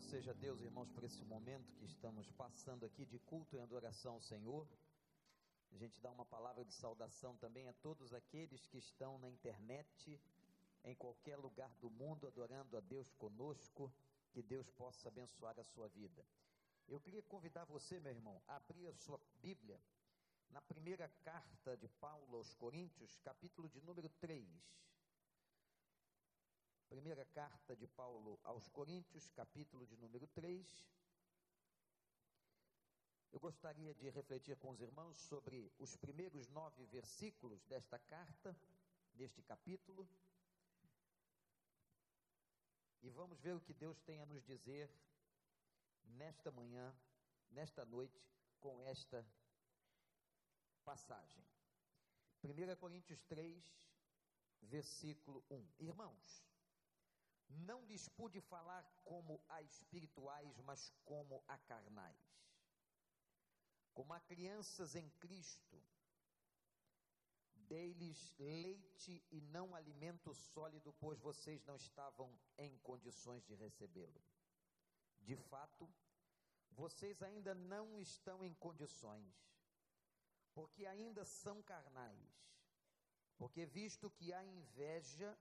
Louvado seja Deus, irmãos, por esse momento que estamos passando aqui de culto e adoração ao Senhor. A gente dá uma palavra de saudação também a todos aqueles que estão na internet, em qualquer lugar do mundo, adorando a Deus conosco. Que Deus possa abençoar a sua vida. Eu queria convidar você, meu irmão, a abrir a sua Bíblia na primeira carta de Paulo aos Coríntios, capítulo de número 3. Primeira carta de Paulo aos Coríntios, capítulo de número 3. Eu gostaria de refletir com os irmãos sobre os primeiros nove versículos desta carta, deste capítulo. E vamos ver o que Deus tem a nos dizer nesta manhã, nesta noite, com esta passagem. 1 Coríntios 3, versículo 1. Irmãos, não lhes pude falar como a espirituais, mas como a carnais. Como a crianças em Cristo, dei-lhes leite e não alimento sólido, pois vocês não estavam em condições de recebê-lo. De fato, vocês ainda não estão em condições, porque ainda são carnais. Porque visto que há inveja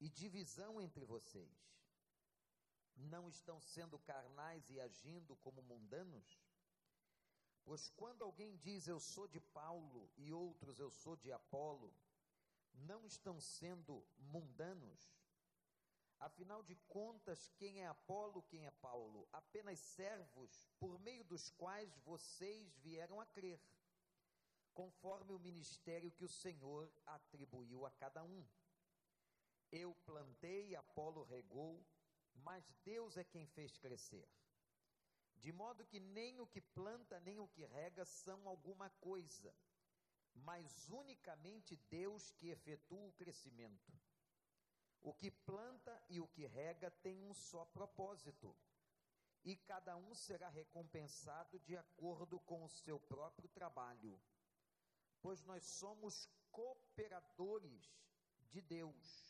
e divisão entre vocês, não estão sendo carnais e agindo como mundanos? Pois quando alguém diz eu sou de Paulo e outros eu sou de Apolo, não estão sendo mundanos? Afinal de contas, quem é Apolo, quem é Paulo? Apenas servos por meio dos quais vocês vieram a crer, conforme o ministério que o Senhor atribuiu a cada um. Eu plantei, Apolo regou, mas Deus é quem fez crescer de modo que nem o que planta nem o que rega são alguma coisa, mas unicamente Deus que efetua o crescimento. O que planta e o que rega tem um só propósito, e cada um será recompensado de acordo com o seu próprio trabalho, pois nós somos cooperadores de Deus.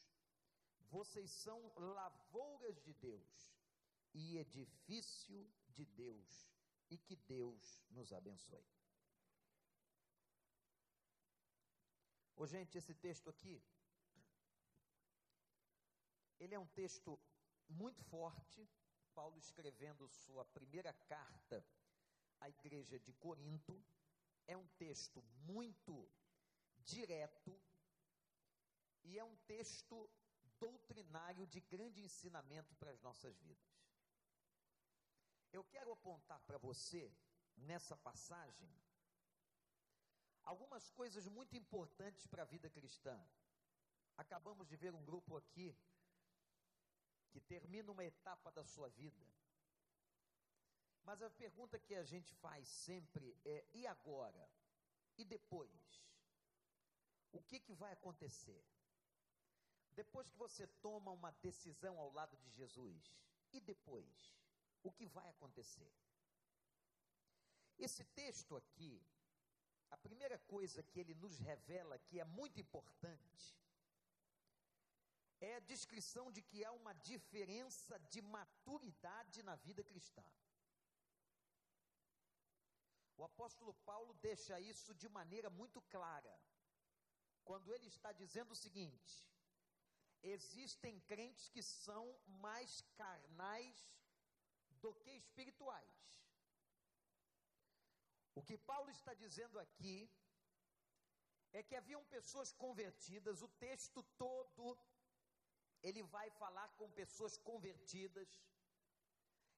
Vocês são lavouras de Deus e edifício de Deus e que Deus nos abençoe. Ô, gente, esse texto aqui, ele é um texto muito forte, Paulo escrevendo sua primeira carta à igreja de Corinto, é um texto muito direto e é um texto doutrinário de grande ensinamento para as nossas vidas. Eu quero apontar para você, nessa passagem, algumas coisas muito importantes para a vida cristã. Acabamos de ver um grupo aqui que termina uma etapa da sua vida. Mas a pergunta que a gente faz sempre é: e agora? E depois? O que, que vai acontecer? Depois que você toma uma decisão ao lado de Jesus, e depois? o que vai acontecer. Esse texto aqui, a primeira coisa que ele nos revela que é muito importante é a descrição de que há uma diferença de maturidade na vida cristã. O apóstolo Paulo deixa isso de maneira muito clara, quando ele está dizendo o seguinte: existem crentes que são mais carnais do que espirituais. O que Paulo está dizendo aqui é que haviam pessoas convertidas, o texto todo ele vai falar com pessoas convertidas.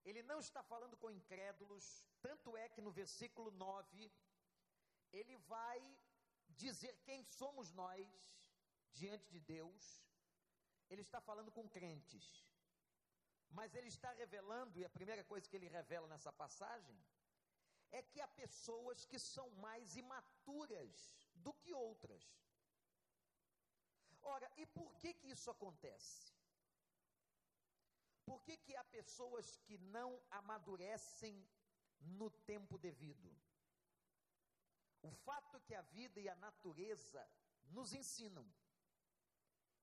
Ele não está falando com incrédulos, tanto é que no versículo 9 ele vai dizer quem somos nós diante de Deus. Ele está falando com crentes. Mas ele está revelando, e a primeira coisa que ele revela nessa passagem, é que há pessoas que são mais imaturas do que outras. Ora, e por que que isso acontece? Por que que há pessoas que não amadurecem no tempo devido? O fato que a vida e a natureza nos ensinam,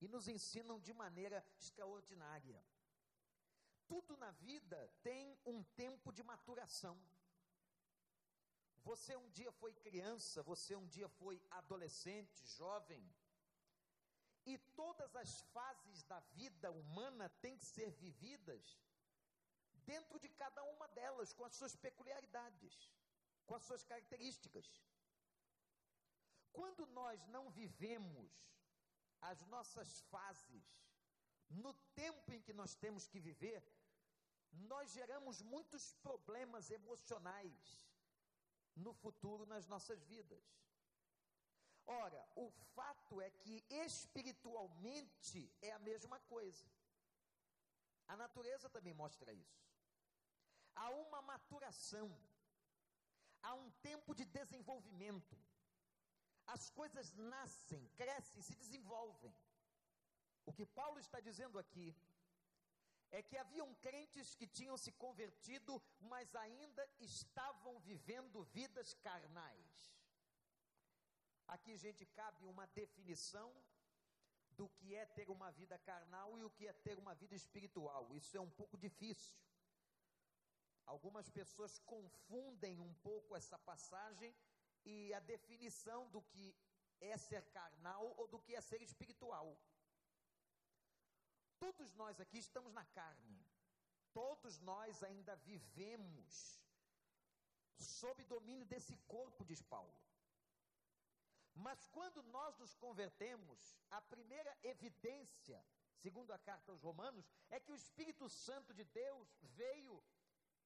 e nos ensinam de maneira extraordinária. Tudo na vida tem um tempo de maturação. Você um dia foi criança, você um dia foi adolescente, jovem. E todas as fases da vida humana têm que ser vividas dentro de cada uma delas, com as suas peculiaridades, com as suas características. Quando nós não vivemos as nossas fases no tempo em que nós temos que viver, nós geramos muitos problemas emocionais no futuro nas nossas vidas. Ora, o fato é que espiritualmente é a mesma coisa. A natureza também mostra isso. Há uma maturação, há um tempo de desenvolvimento. As coisas nascem, crescem, se desenvolvem. O que Paulo está dizendo aqui é que haviam crentes que tinham se convertido, mas ainda estavam vivendo vidas carnais. Aqui, gente, cabe uma definição do que é ter uma vida carnal e o que é ter uma vida espiritual. Isso é um pouco difícil. Algumas pessoas confundem um pouco essa passagem e a definição do que é ser carnal ou do que é ser espiritual. Todos nós aqui estamos na carne. Todos nós ainda vivemos sob domínio desse corpo, diz Paulo. Mas quando nós nos convertemos, a primeira evidência, segundo a carta aos Romanos, é que o Espírito Santo de Deus veio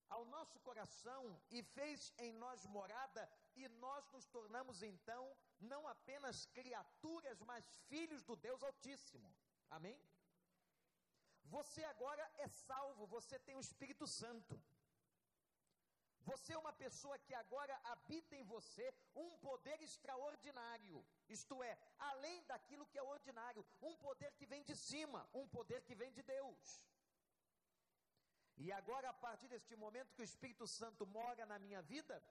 ao nosso coração e fez em nós morada, e nós nos tornamos então não apenas criaturas, mas filhos do Deus Altíssimo. Amém? Você agora é salvo, você tem o Espírito Santo. Você é uma pessoa que agora habita em você um poder extraordinário, isto é, além daquilo que é ordinário, um poder que vem de cima, um poder que vem de Deus. E agora, a partir deste momento que o Espírito Santo mora na minha vida,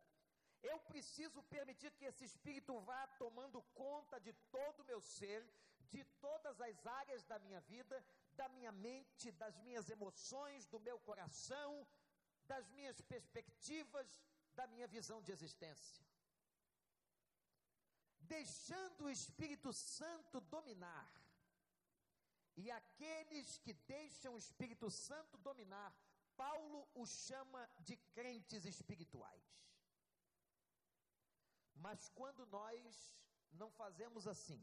eu preciso permitir que esse Espírito vá tomando conta de todo o meu ser, de todas as áreas da minha vida, da minha mente, das minhas emoções, do meu coração, das minhas perspectivas, da minha visão de existência. Deixando o Espírito Santo dominar. E aqueles que deixam o Espírito Santo dominar, Paulo os chama de crentes espirituais. Mas quando nós não fazemos assim,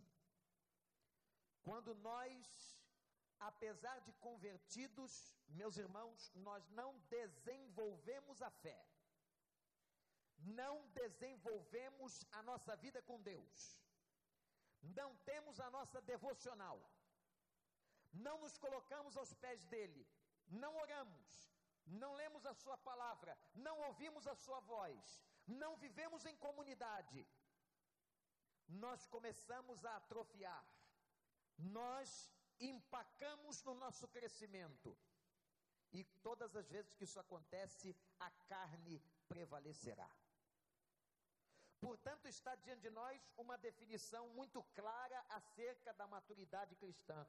quando nós apesar de convertidos, meus irmãos, nós não desenvolvemos a fé, não desenvolvemos a nossa vida com Deus, não temos a nossa devocional, não nos colocamos aos pés dele, não oramos, não lemos a sua palavra, não ouvimos a sua voz, não vivemos em comunidade, nós começamos a atrofiar, nós empacamos no nosso crescimento. E todas as vezes que isso acontece, a carne prevalecerá. Portanto, está diante de nós uma definição muito clara acerca da maturidade cristã.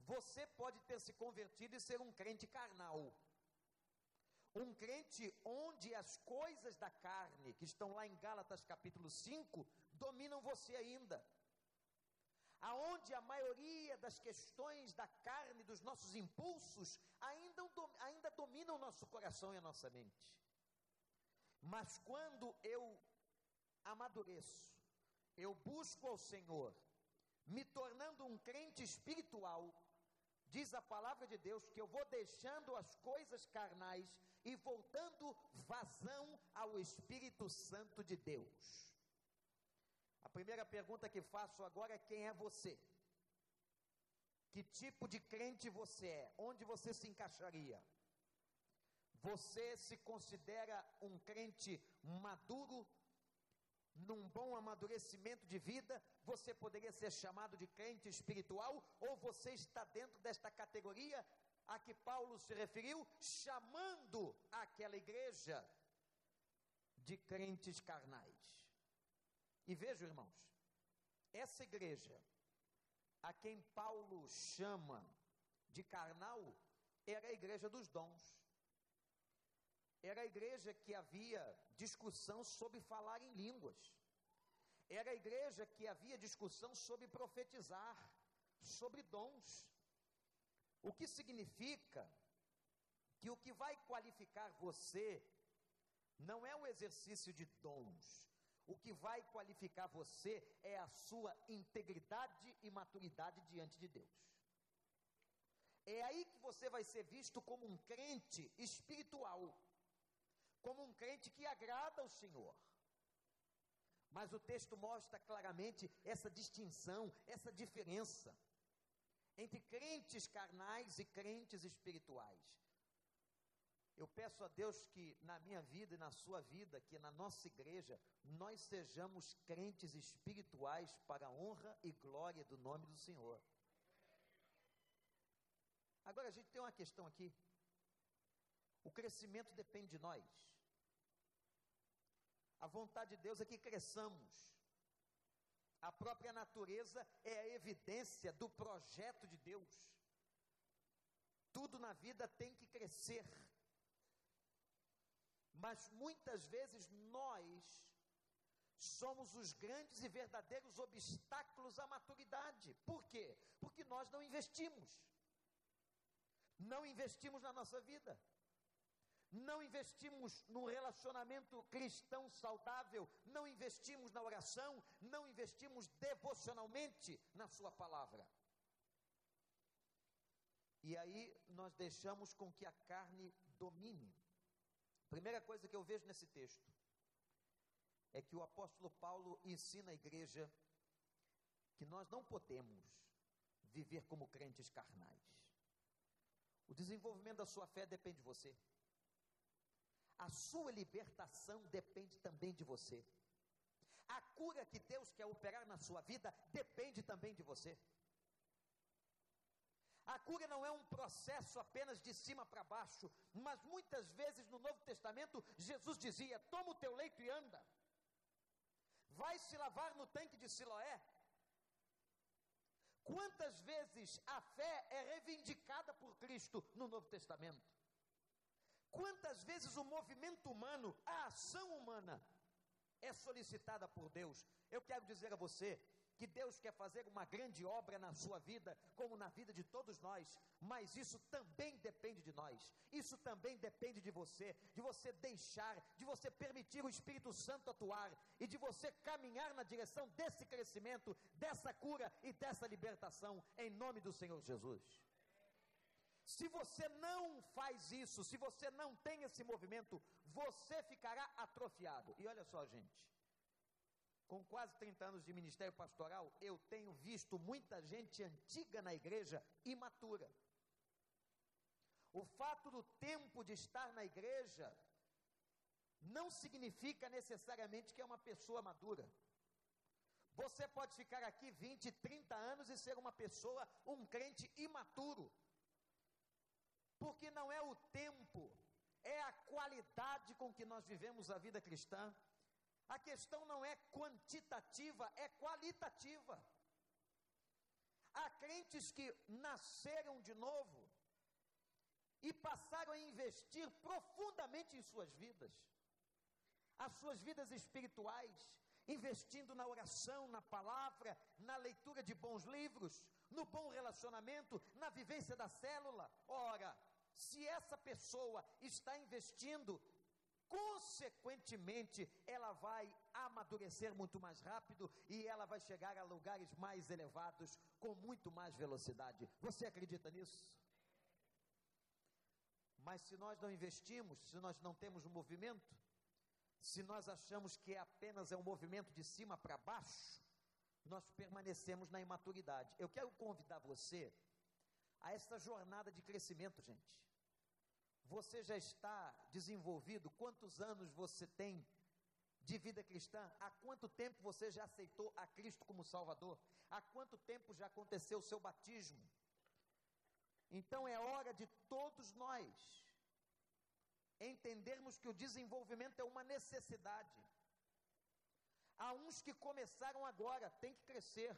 Você pode ter se convertido e ser um crente carnal. Um crente onde as coisas da carne, que estão lá em Gálatas capítulo 5, dominam você ainda aonde a maioria das questões da carne, dos nossos impulsos, ainda, ainda dominam o nosso coração e a nossa mente. Mas quando eu amadureço, eu busco ao Senhor, me tornando um crente espiritual, diz a palavra de Deus que eu vou deixando as coisas carnais e voltando vazão ao Espírito Santo de Deus primeira pergunta que faço agora é: quem é você? Que tipo de crente você é? Onde você se encaixaria? Você se considera um crente maduro, num bom amadurecimento de vida? Você poderia ser chamado de crente espiritual? Ou você está dentro desta categoria a que Paulo se referiu, chamando aquela igreja de crentes carnais? E vejam, irmãos, essa igreja, a quem Paulo chama de carnal, era a igreja dos dons. Era a igreja que havia discussão sobre falar em línguas. Era a igreja que havia discussão sobre profetizar, sobre dons. O que significa que o que vai qualificar você não é o exercício de dons. O que vai qualificar você é a sua integridade e maturidade diante de Deus. É aí que você vai ser visto como um crente espiritual, como um crente que agrada ao Senhor. Mas o texto mostra claramente essa distinção, essa diferença entre crentes carnais e crentes espirituais. Eu peço a Deus que na minha vida e na sua vida, que na nossa igreja, nós sejamos crentes espirituais para a honra e glória do nome do Senhor. Agora a gente tem uma questão aqui. O crescimento depende de nós. A vontade de Deus é que cresçamos. A própria natureza é a evidência do projeto de Deus. Tudo na vida tem que crescer. Mas muitas vezes nós somos os grandes e verdadeiros obstáculos à maturidade. Por quê? Porque nós não investimos. Não investimos na nossa vida não investimos num relacionamento cristão saudável, não investimos na oração, não investimos devocionalmente na Sua palavra. E aí nós deixamos com que a carne domine. Primeira coisa que eu vejo nesse texto é que o apóstolo Paulo ensina a igreja que nós não podemos viver como crentes carnais. O desenvolvimento da sua fé depende de você. A sua libertação depende também de você. A cura que Deus quer operar na sua vida depende também de você. A cura não é um processo apenas de cima para baixo, mas muitas vezes no Novo Testamento Jesus dizia: toma o teu leito e anda. Vai se lavar no tanque de Siloé. Quantas vezes a fé é reivindicada por Cristo no Novo Testamento? Quantas vezes o movimento humano, a ação humana, é solicitada por Deus? Eu quero dizer a você que Deus quer fazer uma grande obra na sua vida, como na vida de todos nós, mas isso também depende de nós, isso também depende de você, de você deixar, de você permitir o Espírito Santo atuar e de você caminhar na direção desse crescimento, dessa cura e dessa libertação, em nome do Senhor Jesus. Se você não faz isso, se você não tem esse movimento, você ficará atrofiado. E olha só, gente, com quase 30 anos de ministério pastoral, eu tenho visto muita gente antiga na igreja imatura. O fato do tempo de estar na igreja não significa necessariamente que é uma pessoa madura. Você pode ficar aqui 20, 30 anos e ser uma pessoa, um crente imaturo porque não é o tempo, é a qualidade com que nós vivemos a vida cristã. A questão não é quantitativa, é qualitativa. Há crentes que nasceram de novo e passaram a investir profundamente em suas vidas, as suas vidas espirituais, investindo na oração, na palavra, na leitura de bons livros, no bom relacionamento, na vivência da célula. Ora, se essa pessoa está investindo, consequentemente, ela vai amadurecer muito mais rápido e ela vai chegar a lugares mais elevados com muito mais velocidade. Você acredita nisso? Mas se nós não investimos, se nós não temos um movimento, se nós achamos que é apenas é um movimento de cima para baixo, nós permanecemos na imaturidade. Eu quero convidar você a essa jornada de crescimento, gente. Você já está desenvolvido? Quantos anos você tem de vida cristã? Há quanto tempo você já aceitou a Cristo como Salvador? Há quanto tempo já aconteceu o seu batismo? Então é hora de todos nós entendermos que o desenvolvimento é uma necessidade. Há uns que começaram agora, tem que crescer.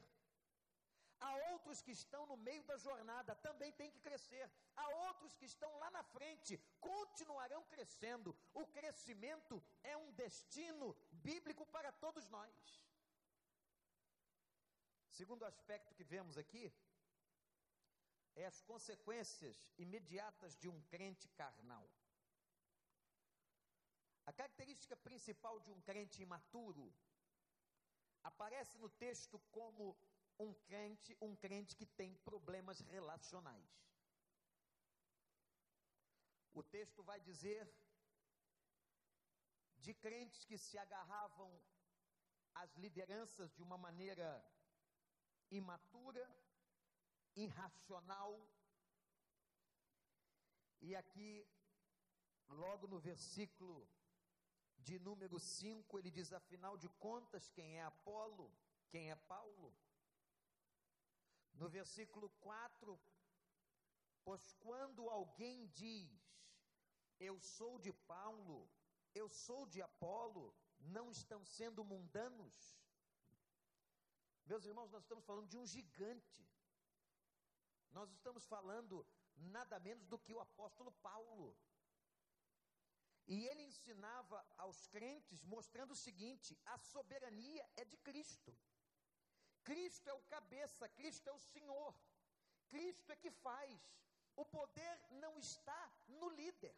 Há outros que estão no meio da jornada, também tem que crescer. Há outros que estão lá na frente, continuarão crescendo. O crescimento é um destino bíblico para todos nós. Segundo aspecto que vemos aqui, é as consequências imediatas de um crente carnal. A característica principal de um crente imaturo aparece no texto como um crente, um crente que tem problemas relacionais. O texto vai dizer de crentes que se agarravam às lideranças de uma maneira imatura, irracional. E aqui, logo no versículo de número 5, ele diz: afinal de contas, quem é Apolo? Quem é Paulo? No versículo 4, pois quando alguém diz, eu sou de Paulo, eu sou de Apolo, não estão sendo mundanos? Meus irmãos, nós estamos falando de um gigante. Nós estamos falando nada menos do que o apóstolo Paulo. E ele ensinava aos crentes, mostrando o seguinte: a soberania é de Cristo. Cristo é o cabeça, Cristo é o Senhor. Cristo é que faz. O poder não está no líder.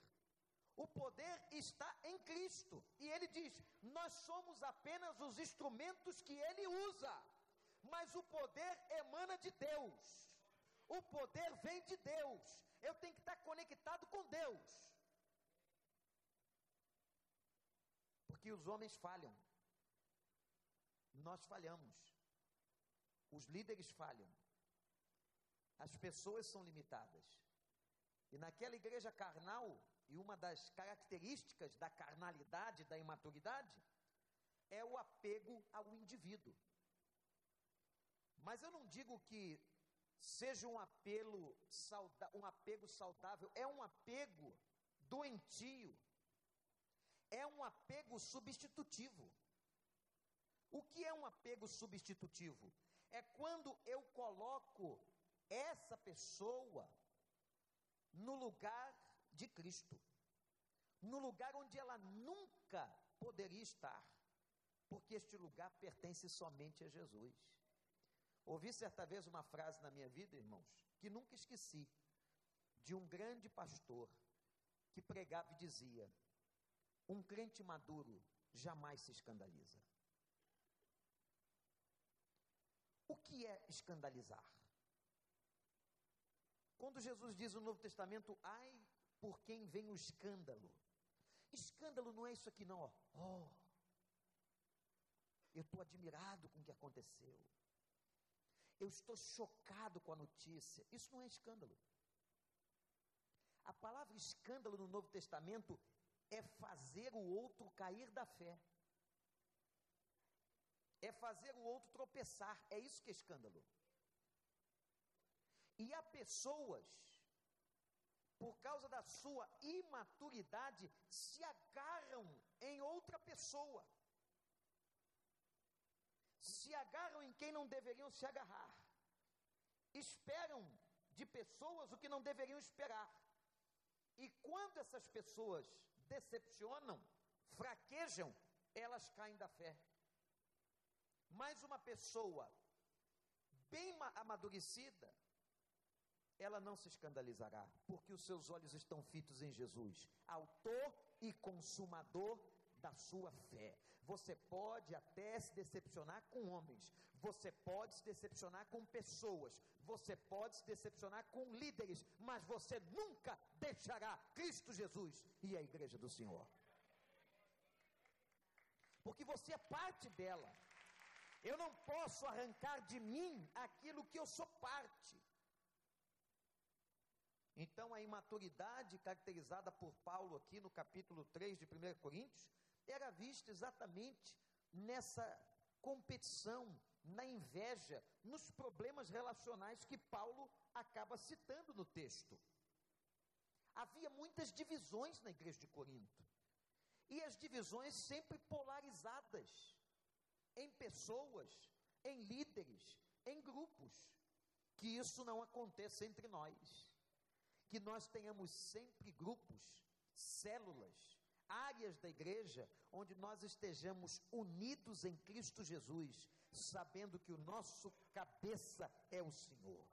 O poder está em Cristo. E ele diz: Nós somos apenas os instrumentos que ele usa. Mas o poder emana de Deus. O poder vem de Deus. Eu tenho que estar conectado com Deus. Porque os homens falham. Nós falhamos. Os líderes falham. As pessoas são limitadas. E naquela igreja carnal, e uma das características da carnalidade, da imaturidade, é o apego ao indivíduo. Mas eu não digo que seja um apelo um apego saudável, é um apego doentio. É um apego substitutivo. O que é um apego substitutivo? É quando eu coloco essa pessoa no lugar de Cristo, no lugar onde ela nunca poderia estar, porque este lugar pertence somente a Jesus. Ouvi certa vez uma frase na minha vida, irmãos, que nunca esqueci, de um grande pastor que pregava e dizia: um crente maduro jamais se escandaliza. O que é escandalizar? Quando Jesus diz no Novo Testamento, ai por quem vem o escândalo. Escândalo não é isso aqui, não. Ó. Oh, eu estou admirado com o que aconteceu. Eu estou chocado com a notícia. Isso não é escândalo. A palavra escândalo no Novo Testamento é fazer o outro cair da fé. É fazer o outro tropeçar. É isso que é escândalo. E há pessoas, por causa da sua imaturidade, se agarram em outra pessoa se agarram em quem não deveriam se agarrar, esperam de pessoas o que não deveriam esperar. E quando essas pessoas decepcionam, fraquejam, elas caem da fé. Mas uma pessoa bem amadurecida, ela não se escandalizará, porque os seus olhos estão fitos em Jesus, autor e consumador da sua fé. Você pode até se decepcionar com homens, você pode se decepcionar com pessoas, você pode se decepcionar com líderes, mas você nunca deixará Cristo Jesus e a igreja do Senhor. Porque você é parte dela. Eu não posso arrancar de mim aquilo que eu sou parte. Então, a imaturidade caracterizada por Paulo aqui no capítulo 3 de 1 Coríntios era vista exatamente nessa competição, na inveja, nos problemas relacionais que Paulo acaba citando no texto. Havia muitas divisões na igreja de Corinto. E as divisões sempre polarizadas em pessoas, em líderes, em grupos. que isso não aconteça entre nós. Que nós tenhamos sempre grupos, células, áreas da igreja onde nós estejamos unidos em Cristo Jesus, sabendo que o nosso cabeça é o Senhor.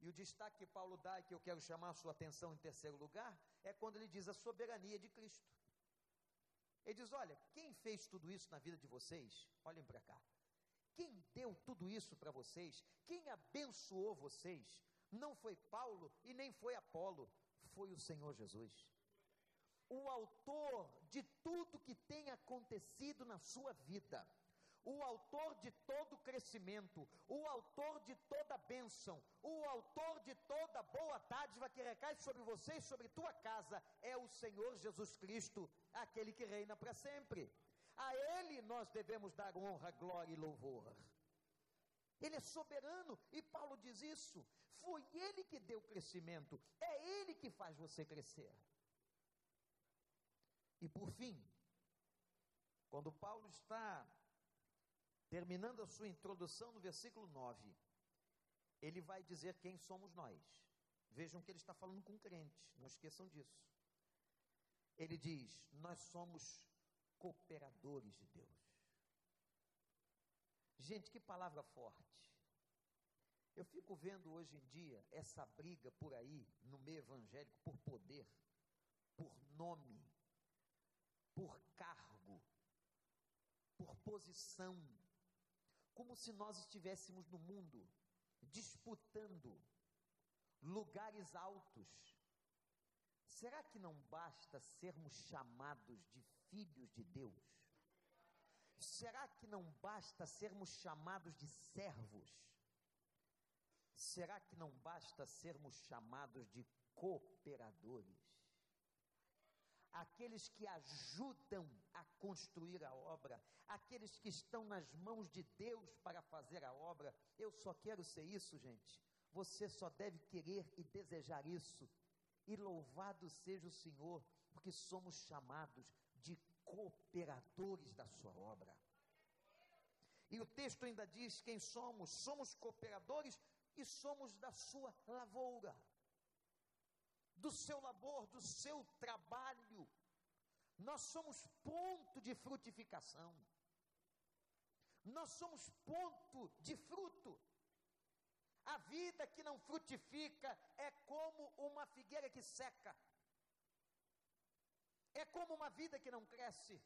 E o destaque que Paulo dá, e que eu quero chamar a sua atenção em terceiro lugar, é quando ele diz a soberania de Cristo. Ele diz: Olha, quem fez tudo isso na vida de vocês? Olhem para cá. Quem deu tudo isso para vocês? Quem abençoou vocês? Não foi Paulo e nem foi Apolo, foi o Senhor Jesus. O autor de tudo que tem acontecido na sua vida o autor de todo crescimento, o autor de toda bênção, o autor de toda boa dádiva que recai sobre você e sobre tua casa, é o Senhor Jesus Cristo, aquele que reina para sempre. A Ele nós devemos dar honra, glória e louvor. Ele é soberano e Paulo diz isso. Foi Ele que deu crescimento, é Ele que faz você crescer. E por fim, quando Paulo está terminando a sua introdução no versículo 9, ele vai dizer quem somos nós. Vejam que ele está falando com crentes, não esqueçam disso. Ele diz: Nós somos cooperadores de Deus. Gente, que palavra forte. Eu fico vendo hoje em dia essa briga por aí, no meio evangélico, por poder, por nome, por cargo, por posição como se nós estivéssemos no mundo disputando lugares altos. Será que não basta sermos chamados de filhos de Deus? Será que não basta sermos chamados de servos? Será que não basta sermos chamados de cooperadores? Aqueles que ajudam a construir a obra, aqueles que estão nas mãos de Deus para fazer a obra. Eu só quero ser isso, gente. Você só deve querer e desejar isso. E louvado seja o Senhor, porque somos chamados de cooperadores da sua obra. E o texto ainda diz quem somos: somos cooperadores e somos da sua lavoura do seu labor, do seu trabalho. Nós somos ponto de frutificação. Nós somos ponto de fruto. A vida que não frutifica é como uma figueira que seca. É como uma vida que não cresce.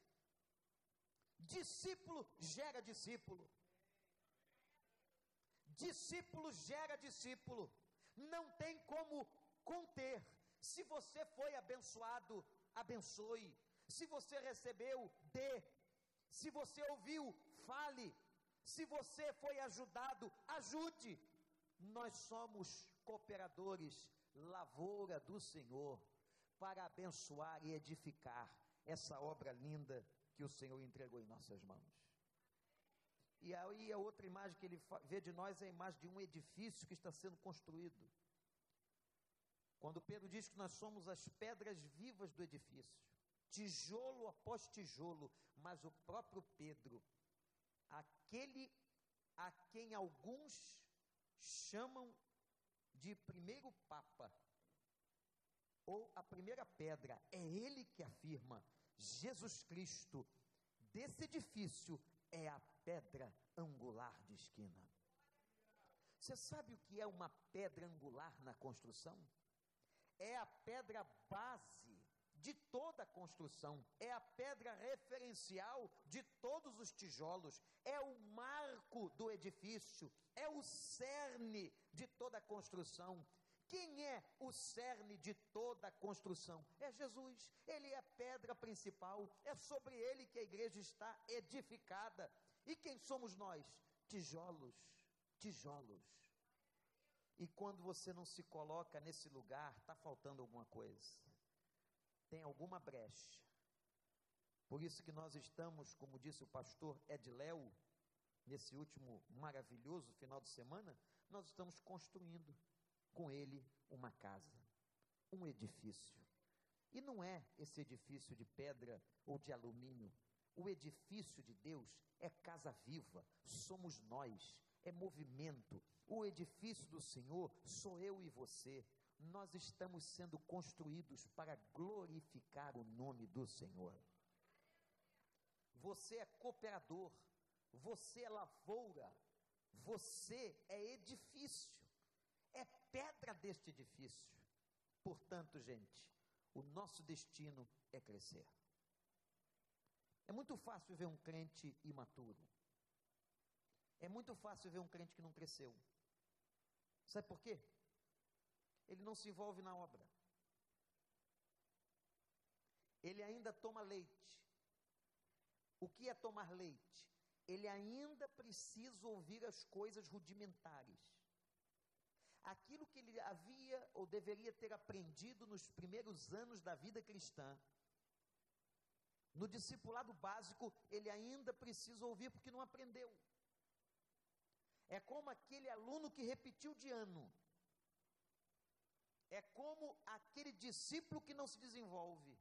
Discípulo gera discípulo. Discípulo gera discípulo. Não tem como conter. Se você foi abençoado, abençoe. Se você recebeu, dê. Se você ouviu, fale. Se você foi ajudado, ajude. Nós somos cooperadores, lavoura do Senhor, para abençoar e edificar essa obra linda que o Senhor entregou em nossas mãos. E aí a outra imagem que ele vê de nós é a imagem de um edifício que está sendo construído. Quando Pedro diz que nós somos as pedras vivas do edifício, tijolo após tijolo, mas o próprio Pedro, aquele a quem alguns chamam de primeiro Papa, ou a primeira pedra, é ele que afirma: Jesus Cristo, desse edifício, é a pedra angular de esquina. Você sabe o que é uma pedra angular na construção? É a pedra base de toda a construção, é a pedra referencial de todos os tijolos, é o marco do edifício, é o cerne de toda a construção. Quem é o cerne de toda a construção? É Jesus, ele é a pedra principal, é sobre ele que a igreja está edificada. E quem somos nós? Tijolos, tijolos. E quando você não se coloca nesse lugar, está faltando alguma coisa. Tem alguma brecha. Por isso que nós estamos, como disse o pastor Edléo, nesse último maravilhoso final de semana, nós estamos construindo com ele uma casa, um edifício. E não é esse edifício de pedra ou de alumínio. O edifício de Deus é casa viva, somos nós, é movimento. O edifício do Senhor sou eu e você. Nós estamos sendo construídos para glorificar o nome do Senhor. Você é cooperador, você é lavoura, você é edifício, é pedra deste edifício. Portanto, gente, o nosso destino é crescer. É muito fácil ver um crente imaturo. É muito fácil ver um crente que não cresceu. Sabe por quê? Ele não se envolve na obra. Ele ainda toma leite. O que é tomar leite? Ele ainda precisa ouvir as coisas rudimentares. Aquilo que ele havia ou deveria ter aprendido nos primeiros anos da vida cristã, no discipulado básico, ele ainda precisa ouvir porque não aprendeu. É como aquele aluno que repetiu de ano. É como aquele discípulo que não se desenvolve.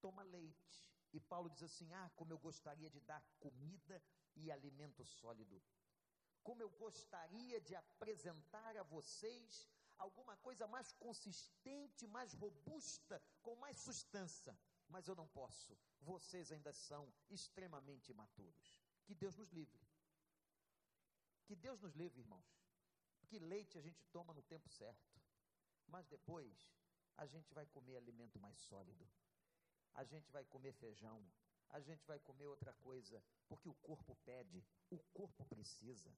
Toma leite. E Paulo diz assim: Ah, como eu gostaria de dar comida e alimento sólido. Como eu gostaria de apresentar a vocês alguma coisa mais consistente, mais robusta, com mais substância mas eu não posso. Vocês ainda são extremamente imaturos. Que Deus nos livre. Que Deus nos livre, irmãos. Porque leite a gente toma no tempo certo. Mas depois a gente vai comer alimento mais sólido. A gente vai comer feijão. A gente vai comer outra coisa. Porque o corpo pede. O corpo precisa.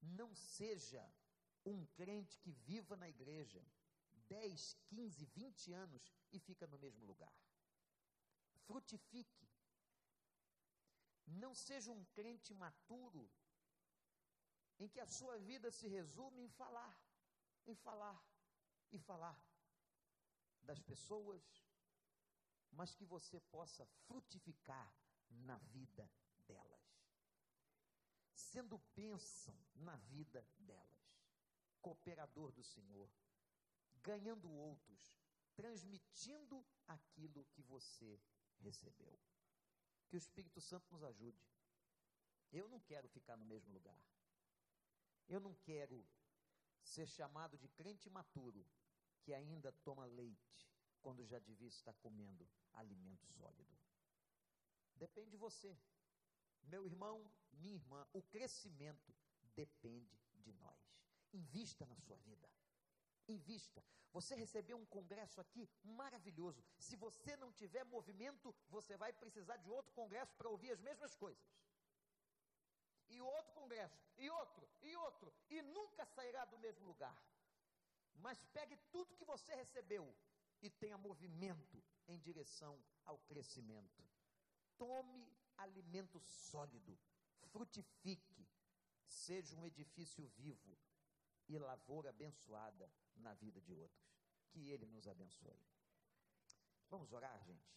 Não seja um crente que viva na igreja 10, 15, 20 anos e fica no mesmo lugar frutifique. Não seja um crente maturo, em que a sua vida se resume em falar, em falar e falar das pessoas, mas que você possa frutificar na vida delas, sendo bênção na vida delas, cooperador do Senhor, ganhando outros, transmitindo aquilo que você recebeu. Que o Espírito Santo nos ajude. Eu não quero ficar no mesmo lugar. Eu não quero ser chamado de crente maturo que ainda toma leite quando já devia estar comendo alimento sólido. Depende de você. Meu irmão, minha irmã, o crescimento depende de nós. Invista na sua vida. Invista. Você recebeu um congresso aqui maravilhoso. Se você não tiver movimento, você vai precisar de outro congresso para ouvir as mesmas coisas. E outro congresso, e outro, e outro, e nunca sairá do mesmo lugar. Mas pegue tudo que você recebeu e tenha movimento em direção ao crescimento. Tome alimento sólido, frutifique, seja um edifício vivo e lavoura abençoada na vida de outros. Que Ele nos abençoe. Vamos orar, gente?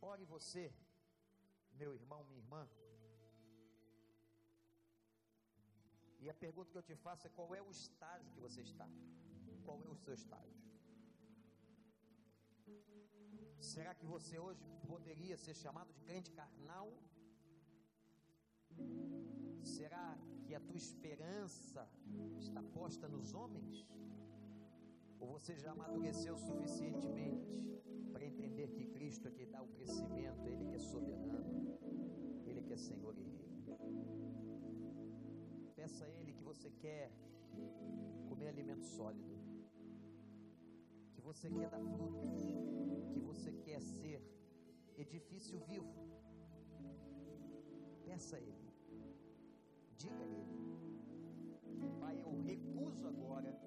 Ore você, meu irmão, minha irmã. E a pergunta que eu te faço é: qual é o estágio que você está? Qual é o seu estágio? Será que você hoje poderia ser chamado de crente carnal? Será que a tua esperança está posta nos homens? Ou você já amadureceu suficientemente para entender que Cristo é que dá o crescimento, Ele que é soberano, é Senhor e? Peça a Ele que você quer comer alimento sólido, que você quer dar fruto, que você quer ser edifício vivo. Peça a Ele. Diga a Ele: Pai, eu recuso agora